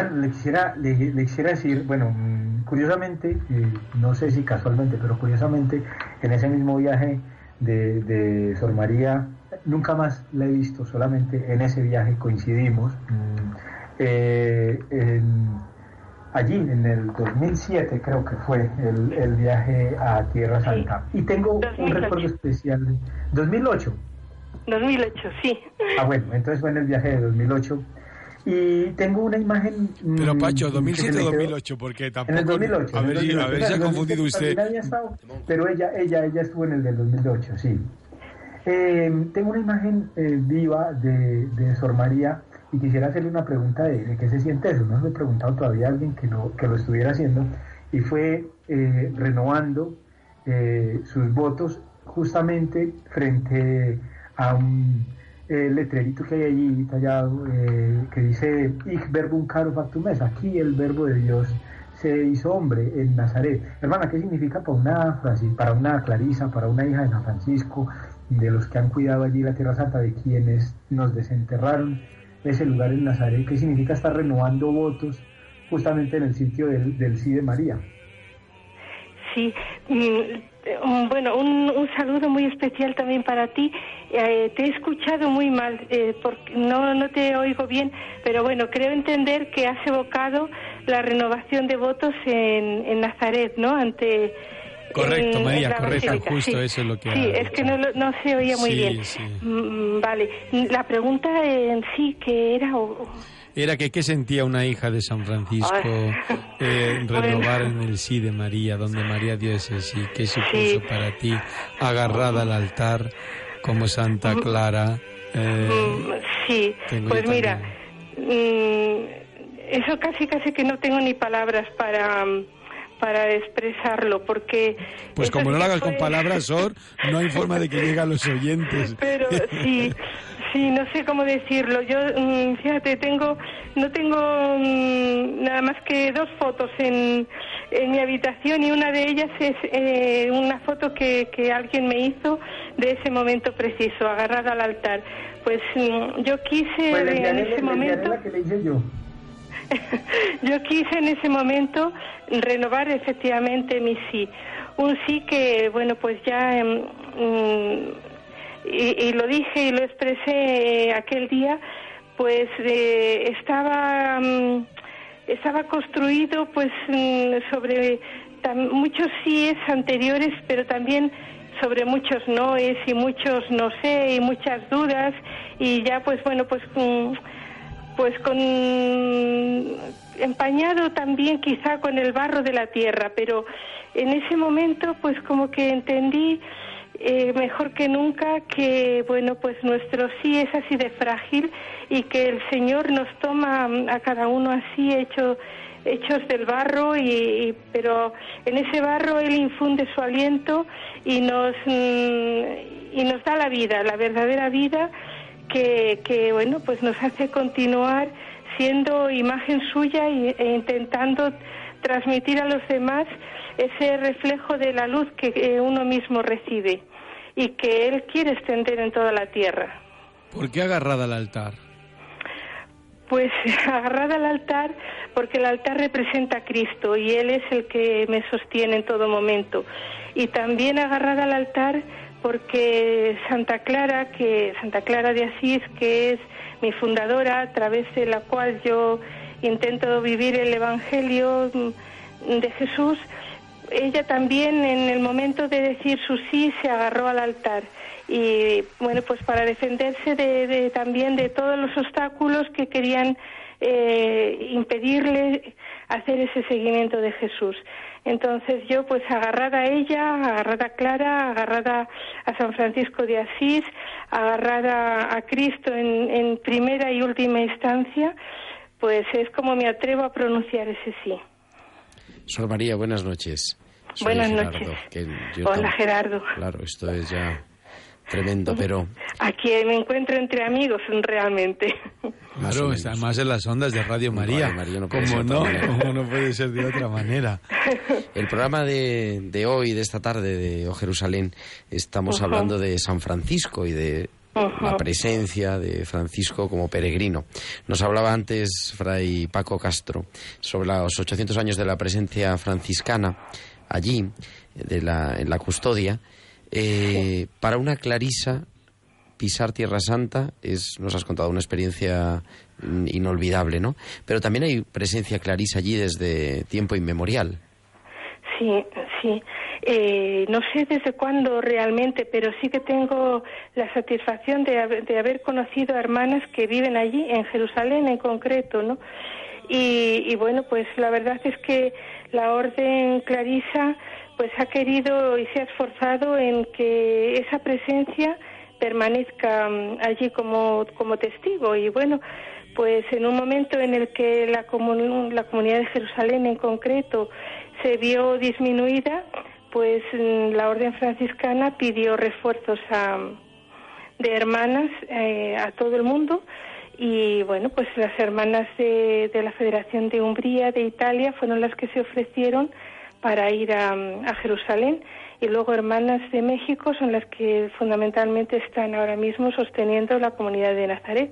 S7: Bueno, le quisiera, le, quisiera decir, bueno, mm, curiosamente, eh, no sé si casualmente, pero curiosamente, en ese mismo viaje de, de Sor María, nunca más la he visto, solamente en ese viaje coincidimos. Mm, eh, allí, en el 2007 creo que fue el, viaje a Tierra Santa. Y tengo un recuerdo especial. 2008.
S9: 2008, sí.
S7: Ah, bueno, entonces fue en el viaje de 2008. Y tengo una imagen.
S3: Pero mm, Pacho, 2007 o 2008, porque tampoco.
S7: En el 2008.
S3: A ver, si ha confundido usted.
S7: pero ella, ella, ella estuvo en el del 2008, sí. Eh, tengo una imagen eh, viva de, de Sor María y quisiera hacerle una pregunta de, qué se siente eso. No lo he preguntado todavía a alguien que, no, que lo estuviera haciendo y fue eh, renovando sus votos justamente frente a un eh, letrerito que hay allí tallado eh, que dice Ich verbum caro factum es, aquí el verbo de Dios se hizo hombre en Nazaret. Hermana, ¿qué significa para una, para una Clarisa, para una hija de San Francisco, de los que han cuidado allí la Tierra Santa, de quienes nos desenterraron ese lugar en Nazaret? ¿Qué significa estar renovando votos justamente en el sitio del, del sí de María?
S9: Sí, mm, bueno, un, un, saludo muy especial también para ti. Eh, te he escuchado muy mal, eh, porque no, no te oigo bien, pero bueno, creo entender que has evocado la renovación de votos en, en Nazaret, ¿no? Ante.
S3: Correcto, María, correcto, justo eso es lo que.
S9: Sí, es que no, no, se oía muy bien. Mm, vale, la pregunta en sí que era
S3: era que qué sentía una hija de San Francisco eh, renovar en el sí de María, donde María dio ese sí, qué supuso para ti, agarrada al altar como Santa mm. Clara.
S9: Eh, mm, sí, pues mira, mm, eso casi casi que no tengo ni palabras para para expresarlo, porque...
S3: Pues como no lo hagas con palabras, Sor, no hay forma de que llegue a los oyentes.
S9: Pero sí, Sí, no sé cómo decirlo. Yo, mm, fíjate, tengo, no tengo mm, nada más que dos fotos en, en, mi habitación y una de ellas es eh, una foto que, que, alguien me hizo de ese momento preciso, agarrada al altar. Pues mm, yo quise en ese momento.
S7: yo.
S9: yo quise en ese momento renovar efectivamente mi sí. Un sí que, bueno, pues ya y, lo dije y lo expresé aquel día, pues eh, estaba, mm, estaba construido pues mm, sobre muchos síes anteriores, pero también sobre muchos noes y muchos no sé y muchas dudas. Y ya pues bueno pues mm, pues con empañado también quizá con el barro de la tierra, pero en ese momento pues como que entendí eh, mejor que nunca que bueno pues nuestro sí es así de frágil y que el Señor nos toma a cada uno así hecho hechos del barro y, pero en ese barro él infunde su aliento y nos mm, y nos da la vida la verdadera vida que, que bueno pues nos hace continuar siendo imagen suya e intentando transmitir a los demás ese reflejo de la luz que uno mismo recibe y que Él quiere extender en toda la tierra.
S3: ¿Por qué agarrada al altar?
S9: Pues agarrada al altar, porque el altar representa a Cristo y Él es el que me sostiene en todo momento. Y también agarrada al altar porque Santa Clara, que Santa Clara de Asís, que es mi fundadora, a través de la cual yo intento vivir el Evangelio de Jesús, ella también en el momento de decir su sí se agarró al altar y bueno pues para defenderse de, también de todos los obstáculos que querían eh, impedirle hacer ese seguimiento de Jesús. Entonces yo pues agarrada a ella, agarrada a Clara, agarrada a San Francisco de Asís, agarrada a Cristo en, en primera y última instancia, pues es como me atrevo a pronunciar ese sí.
S5: Sor María, buenas noches.
S9: buenas noches. Hola Gerardo.
S5: Claro, esto es ya tremendo, pero...
S9: Aquí me encuentro entre amigos realmente.
S3: Claro, además en las ondas de Radio María. no como no, como no puede ser de otra manera.
S5: El programa de, de hoy, de esta tarde de O Jerusalén, estamos hablando de San Francisco y de la presencia de Francisco como peregrino. Nos hablaba antes Fray Paco Castro sobre los 800 años de la presencia franciscana allí, de la, en la custodia. Eh, para una clarisa, pisar Tierra Santa es, nos has contado, una experiencia inolvidable, ¿no? Pero también hay presencia clarisa allí desde tiempo inmemorial.
S9: Sí, sí. Eh, no sé desde cuándo realmente, pero sí que tengo la satisfacción de, haber conocido a hermanas que viven allí, en Jerusalén en concreto, ¿no? Y, bueno, pues la verdad es que la orden clarisa pues ha querido y se ha esforzado en que esa presencia permanezca mm, allí como, como testigo y bueno, pues en un momento en el que la, la comunidad de Jerusalén en concreto se vio disminuida, pues mm, la orden franciscana pidió refuerzos de hermanas eh, a todo el mundo y bueno, pues las hermanas de, la Federación de Hungría, de Italia, fueron las que se ofrecieron para ir a, Jerusalén y luego hermanas de México son las que fundamentalmente están ahora mismo sosteniendo la comunidad de Nazaret.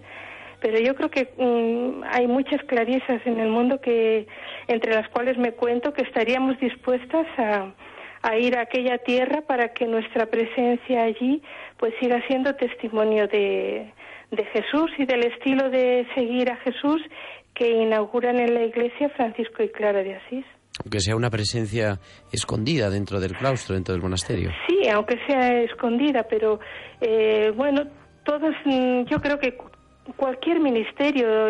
S9: Pero yo creo que mm, hay muchas clarisas en el mundo que entre las cuales me cuento que estaríamos dispuestas a, a ir a aquella tierra para que nuestra presencia allí pues siga siendo testimonio de, de Jesús y del estilo de seguir a Jesús que inauguran en la iglesia Francisco y Clara de Asís.
S5: Aunque sea una presencia escondida dentro del claustro, dentro del monasterio.
S9: Sí, aunque sea escondida, pero eh, bueno, todos, mm, yo creo que cualquier ministerio,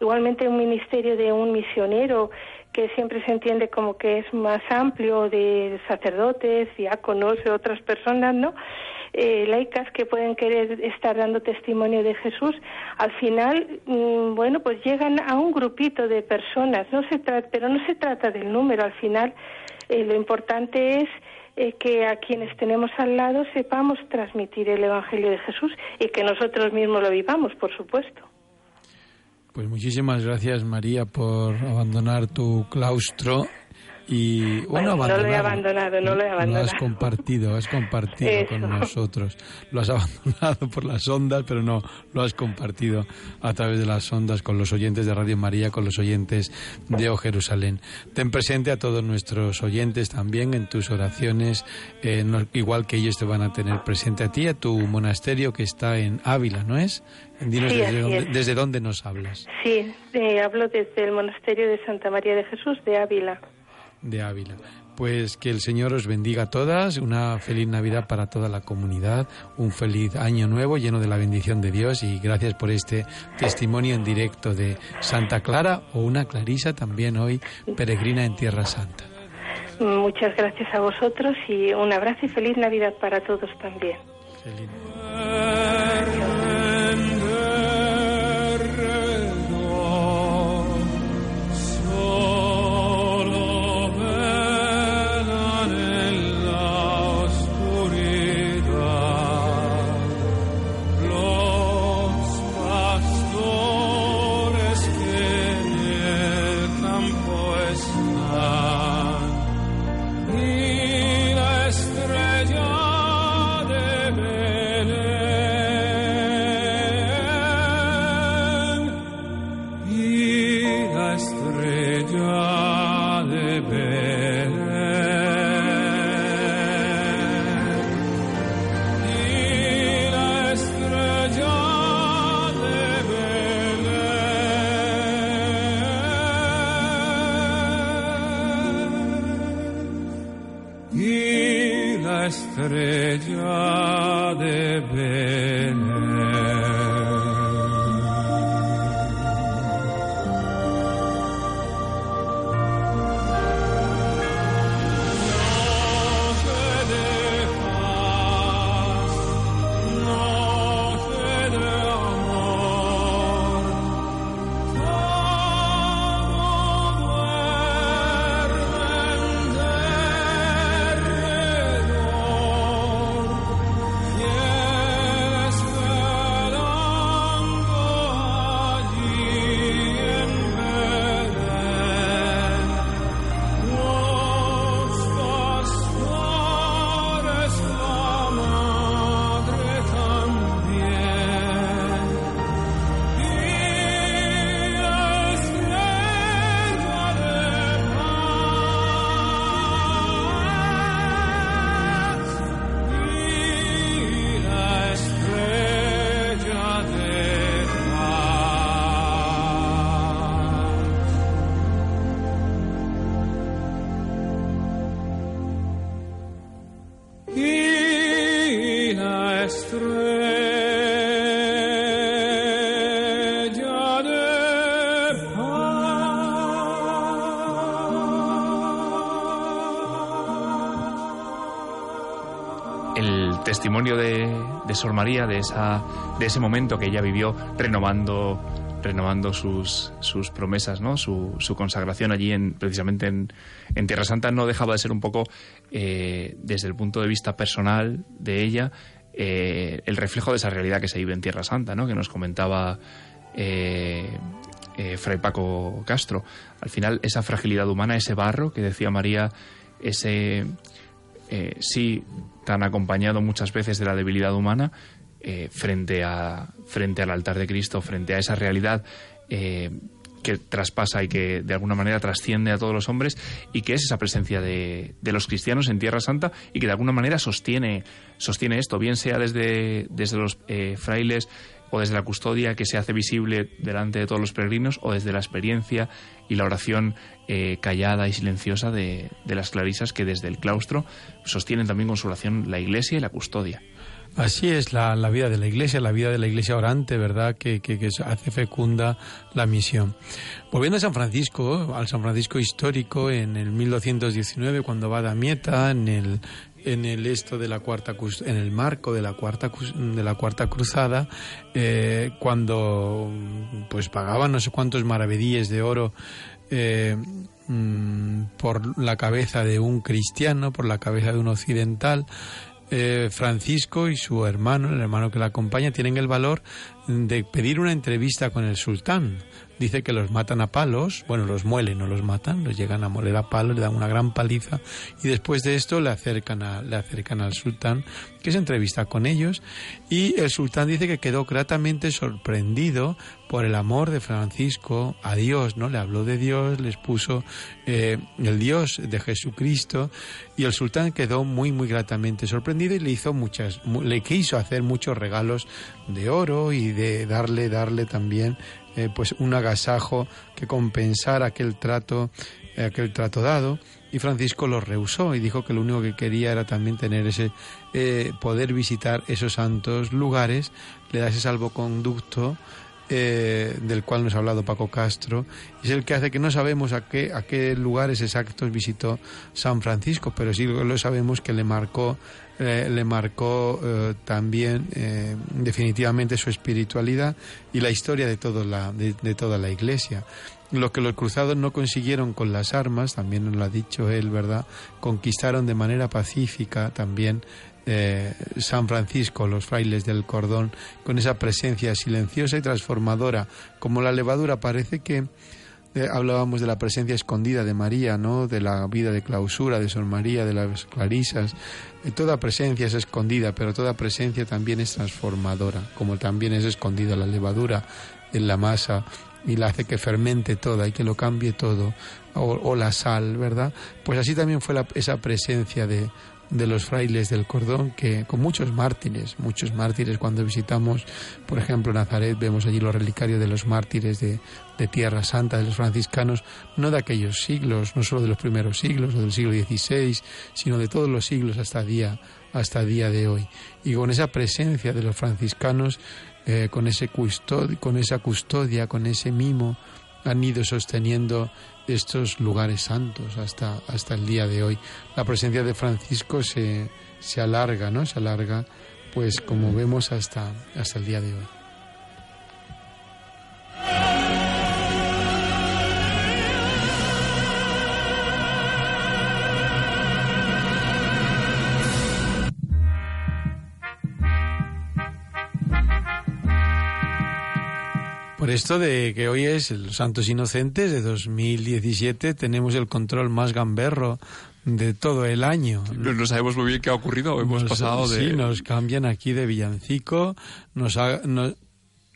S9: igualmente un ministerio de un misionero, que siempre se entiende como que es más amplio de sacerdotes, diáconos y otras personas, ¿no? Eh, laicas que pueden querer estar dando testimonio de Jesús, al final, mm, bueno, pues llegan a un grupito de personas, no se trata, pero no se trata del número, al final eh, lo importante es eh, que a quienes tenemos al lado sepamos transmitir el Evangelio de Jesús y que nosotros mismos lo vivamos, por supuesto.
S3: Pues muchísimas gracias María por abandonar tu claustro y
S9: bueno, no lo he abandonado, no lo he abandonado.
S3: Lo has compartido, has compartido con nosotros. Lo has abandonado por las ondas, pero no, lo has compartido a través de las ondas con los oyentes de Radio María, con los oyentes de O Jerusalén. Ten presente a todos nuestros oyentes también en tus oraciones, eh, igual que ellos te van a tener presente a ti, a tu monasterio que está en Ávila, ¿no es? Dinos desde, dónde, nos hablas.
S9: Sí, eh, hablo desde el monasterio de Santa María de Jesús de Ávila
S3: de Ávila. Pues que el Señor os bendiga a todas, una feliz Navidad para toda la comunidad, un feliz año nuevo lleno de la bendición de Dios y gracias por este testimonio en directo de Santa Clara o una Clarisa también hoy peregrina en Tierra Santa.
S9: Muchas gracias a vosotros y un abrazo y feliz Navidad para todos también.
S4: Testimonio de, Sor María, de, esa, de ese momento que ella vivió renovando renovando sus, sus promesas, ¿no? Su, consagración allí, en, precisamente en, en, Tierra Santa, no dejaba de ser un poco, eh, desde el punto de vista personal de ella, eh, el reflejo de esa realidad que se vive en Tierra Santa, ¿no? que nos comentaba eh, Fray Paco Castro. Al final, esa fragilidad humana, ese barro que decía María, ese sí tan acompañado muchas veces de la debilidad humana, eh, frente, a, frente al altar de Cristo, frente a esa realidad eh, que traspasa y que de alguna manera trasciende a todos los hombres y que es esa presencia de, de los cristianos en Tierra Santa y que de alguna manera sostiene, sostiene esto, bien sea desde, desde los eh, frailes o desde la custodia que se hace visible delante de todos los peregrinos o desde la experiencia y la oración eh, callada y silenciosa de, las clarisas que desde el claustro sostienen también con su oración la iglesia y la custodia.
S3: Así es la, la, vida de la iglesia, la vida de la iglesia orante, ¿verdad? Que, que, que, hace fecunda la misión. Volviendo a San Francisco, al San Francisco histórico, en el 1219, cuando va a Damieta, en el, en el esto de la cuarta en el marco de la cuarta de la cuarta cruzada eh, cuando pues pagaban no sé cuántos maravedíes de oro eh, mm, por la cabeza de un cristiano por la cabeza de un occidental eh, Francisco y su hermano, el hermano que la acompaña, tienen el valor de pedir una entrevista con el sultán dice que los matan a palos, bueno, los muelen, no los matan, los llegan a moler a palos, le dan una gran paliza y después de esto le acercan, a, le acercan al sultán, que se entrevista con ellos y el sultán dice que quedó gratamente sorprendido por el amor de Francisco a Dios, ¿no? Le habló de Dios, les puso eh, el Dios de Jesucristo y el sultán quedó muy, muy gratamente sorprendido y le hizo muchas, le quiso hacer muchos regalos de oro y de darle, darle también eh, pues un agasajo que compensara aquel trato, eh, aquel trato dado. Y Francisco lo rehusó y dijo que lo único que quería era también tener ese eh, poder visitar esos santos lugares, le da ese salvoconducto eh, del cual nos ha hablado Paco Castro, es el que hace que no sabemos a qué, qué lugares exactos visitó San Francisco, pero sí lo sabemos que le marcó, eh, le marcó eh, también definitivamente su espiritualidad y la historia de, todo la, de, de toda la Iglesia lo que los cruzados no consiguieron con las armas, también nos lo ha dicho él, ¿verdad? Conquistaron de manera pacífica también eh, San Francisco, los frailes del cordón, con esa presencia silenciosa y transformadora, como la levadura. Parece que eh, hablábamos de la presencia escondida de María, ¿no? De la vida de clausura de Sor María, de las clarisas. Eh, toda presencia es escondida, pero toda presencia también es transformadora, como también es escondida la levadura en la masa y la hace que fermente toda y que lo cambie todo, o, o la sal, ¿verdad? Pues así también fue la, esa presencia de, de los frailes del cordón, que con muchos mártires, muchos mártires, cuando visitamos, por ejemplo, Nazaret, vemos allí los relicarios de los mártires de, de Tierra Santa, de los franciscanos, no de aquellos siglos, no solo de los primeros siglos o del siglo XVI, sino de todos los siglos hasta día hasta día de hoy. Y con esa presencia de los franciscanos, eh, con, ese con esa custodia, con ese mimo, han ido sosteniendo estos lugares santos hasta, hasta el día de hoy. La presencia de Francisco se, se alarga, ¿no? Se alarga, pues como vemos, hasta, hasta el día de hoy. Por esto de que hoy es los Santos Inocentes de 2017, tenemos el control más gamberro de todo el año.
S4: No, sabemos muy bien qué ha ocurrido, hemos pasado de...
S3: Sí, nos cambian aquí de villancico, nos,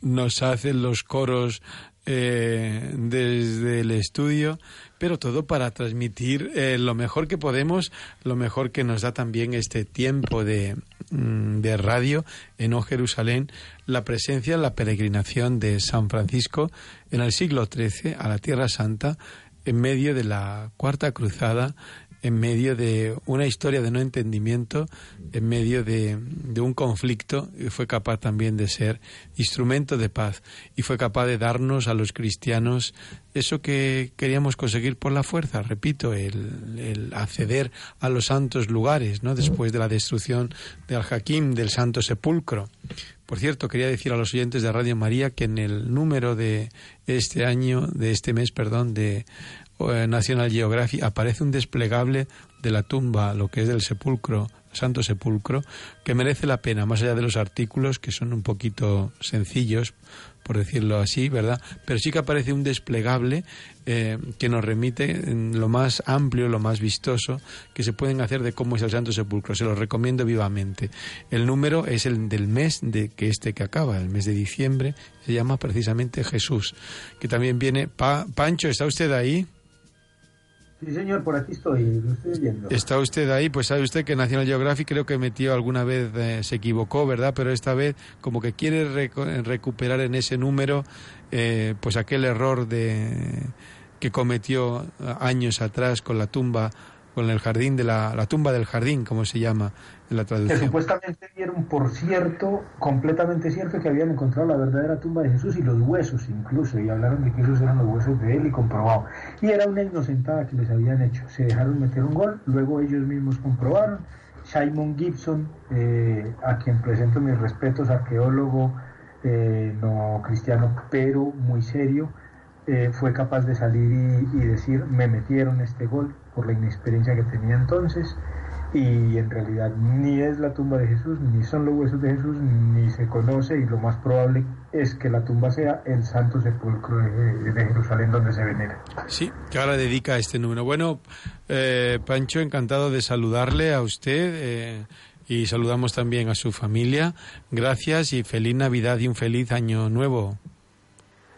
S3: nos, hacen los coros eh, desde el estudio, pero todo para transmitir eh, lo mejor que podemos, lo mejor que nos da también este tiempo de, mm, de radio en O Jerusalén, la presencia, la peregrinación de San Francisco en el siglo XIII a la Tierra Santa en medio de la Cuarta Cruzada, en medio de una historia de no entendimiento, en medio de, de, un conflicto, y fue capaz también de ser instrumento de paz y fue capaz de darnos a los cristianos eso que queríamos conseguir por la fuerza, repito, el, acceder a los santos lugares, ¿no? después de la destrucción de Al-Hakim, del Santo Sepulcro. Por cierto, quería decir a los oyentes de Radio María que en el número de este año, de este mes, perdón, de National Geographic aparece un desplegable de la tumba, lo que es del sepulcro, Santo Sepulcro, que merece la pena, más allá de los artículos que son un poquito sencillos, por decirlo así, ¿verdad? Pero sí que aparece un desplegable eh, que nos remite en lo más amplio, lo más vistoso que se pueden hacer de cómo es el Santo Sepulcro. Se lo recomiendo vivamente. El número es el del mes de que este que acaba, el mes de diciembre, se llama precisamente Jesús, que también viene. Pancho, ¿está usted ahí?
S7: Sí, señor, por aquí estoy, lo estoy.
S3: Está usted ahí, pues sabe usted que National Geographic creo que metió alguna vez, eh, se equivocó, ¿verdad? Pero esta vez como que quiere recuperar en ese número eh, pues aquel error de que cometió años atrás con la tumba con el jardín de la, la tumba del jardín, como se llama
S7: Que supuestamente dieron por cierto, completamente cierto, que habían encontrado la verdadera tumba de Jesús y los huesos incluso, y hablaron de que esos eran los huesos de él y comprobado. Y era una inocentada que les habían hecho. Se dejaron meter un gol, luego ellos mismos comprobaron. Simon Gibson, eh, a quien presento mis respetos, arqueólogo eh, no cristiano, pero muy serio, eh, fue capaz de salir y decir, me metieron este gol por la inexperiencia que tenía entonces y en realidad ni es la tumba de Jesús, ni son los huesos de Jesús, ni se conoce y lo más probable es que la tumba sea el santo sepulcro de, Jerusalén donde se venera.
S3: Sí, que ahora dedica este número. Bueno, eh, Pancho, encantado de saludarle a usted. Eh, y saludamos también a su familia. Gracias y feliz Navidad y un feliz año nuevo.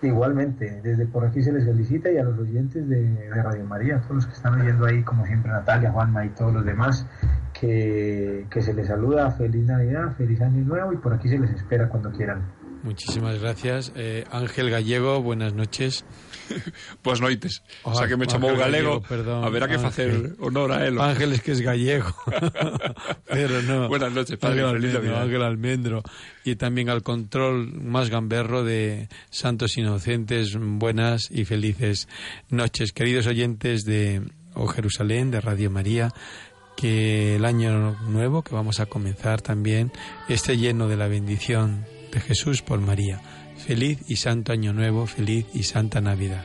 S7: Igualmente, desde por aquí se les felicita y a los oyentes de, Radio María, a todos los que están oyendo ahí, como siempre Natalia, Juanma y todos los demás, que, que se les saluda, feliz Navidad, feliz Año Nuevo y por aquí se les espera cuando quieran.
S3: Muchísimas gracias. Eh, Ángel Gallego, buenas noches.
S4: Pues noites. o sea que me chamou galego, perdón, a ver a que facer honor a él.
S3: Ángel es que es gallego. Pero no.
S4: Buenas noches, padre.
S3: Ángel Almendro, Ángel Almendro. Y también al control más gamberro de Santos Inocentes. Buenas y felices noches. Queridos oyentes de O Jerusalén, de Radio María, que el año nuevo que vamos a comenzar también esté lleno de la bendición de Jesús por María. Feliz y santo año nuevo, feliz y santa Navidad.